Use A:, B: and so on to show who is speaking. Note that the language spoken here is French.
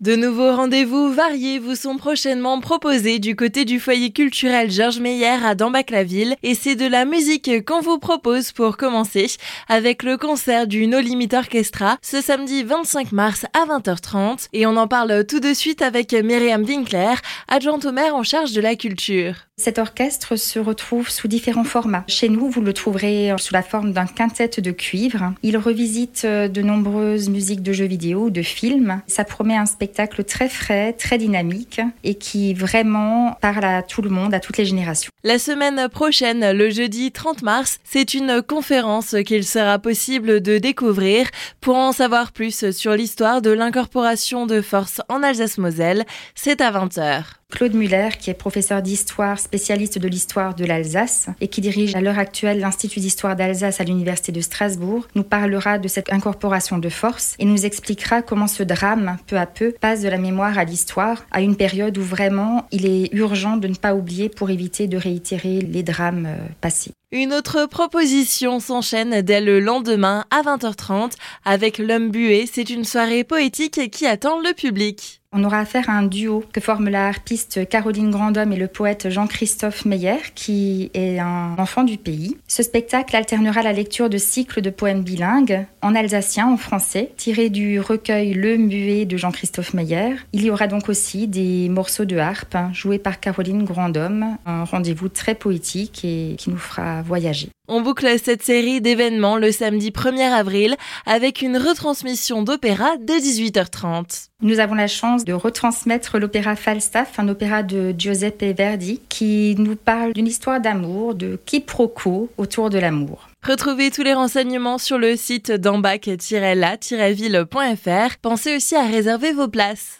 A: De nouveaux rendez-vous variés vous sont prochainement proposés du côté du foyer culturel Georges Meyer à Dambach-la-Ville et c'est de la musique qu'on vous propose pour commencer avec le concert du No Limit Orchestra ce samedi 25 mars à 20h30 et on en parle tout de suite avec Myriam Winkler, adjointe au maire en charge de la culture.
B: Cet orchestre se retrouve sous différents formats. Chez nous, vous le trouverez sous la forme d'un quintet de cuivre. Il revisite de nombreuses musiques de jeux vidéo, de films. Ça promet un spectacle très frais, très dynamique et qui vraiment parle à tout le monde, à toutes les générations.
A: La semaine prochaine, le jeudi 30 mars, c'est une conférence qu'il sera possible de découvrir pour en savoir plus sur l'histoire de l'incorporation de force en Alsace-Moselle. C'est à 20h.
B: Claude Muller, qui est professeur d'histoire, spécialiste de l'histoire de l'Alsace et qui dirige à l'heure actuelle l'Institut d'histoire d'Alsace à l'Université de Strasbourg, nous parlera de cette incorporation de force et nous expliquera comment ce drame, peu à peu, passe de la mémoire à l'histoire, à une période où vraiment il est urgent de ne pas oublier pour éviter de réitérer les drames euh, passés.
A: Une autre proposition s'enchaîne dès le lendemain à 20h30 avec L'homme bué. C'est une soirée poétique qui attend le public.
B: On aura affaire à un duo que forment la harpiste Caroline Grandhomme et le poète Jean-Christophe Meyer, qui est un enfant du pays. Ce spectacle alternera la lecture de cycles de poèmes bilingues, en alsacien, en français, tirés du recueil Le Muet de Jean-Christophe Meyer. Il y aura donc aussi des morceaux de harpe joués par Caroline Grandhomme, un rendez-vous très poétique et qui nous fera voyager.
A: On boucle cette série d'événements le samedi 1er avril avec une retransmission d'opéra dès 18h30.
B: Nous avons la chance de retransmettre l'opéra Falstaff, un opéra de Giuseppe Verdi qui nous parle d'une histoire d'amour, de quiproquo autour de l'amour.
A: Retrouvez tous les renseignements sur le site d'ambac-la-ville.fr. Pensez aussi à réserver vos places.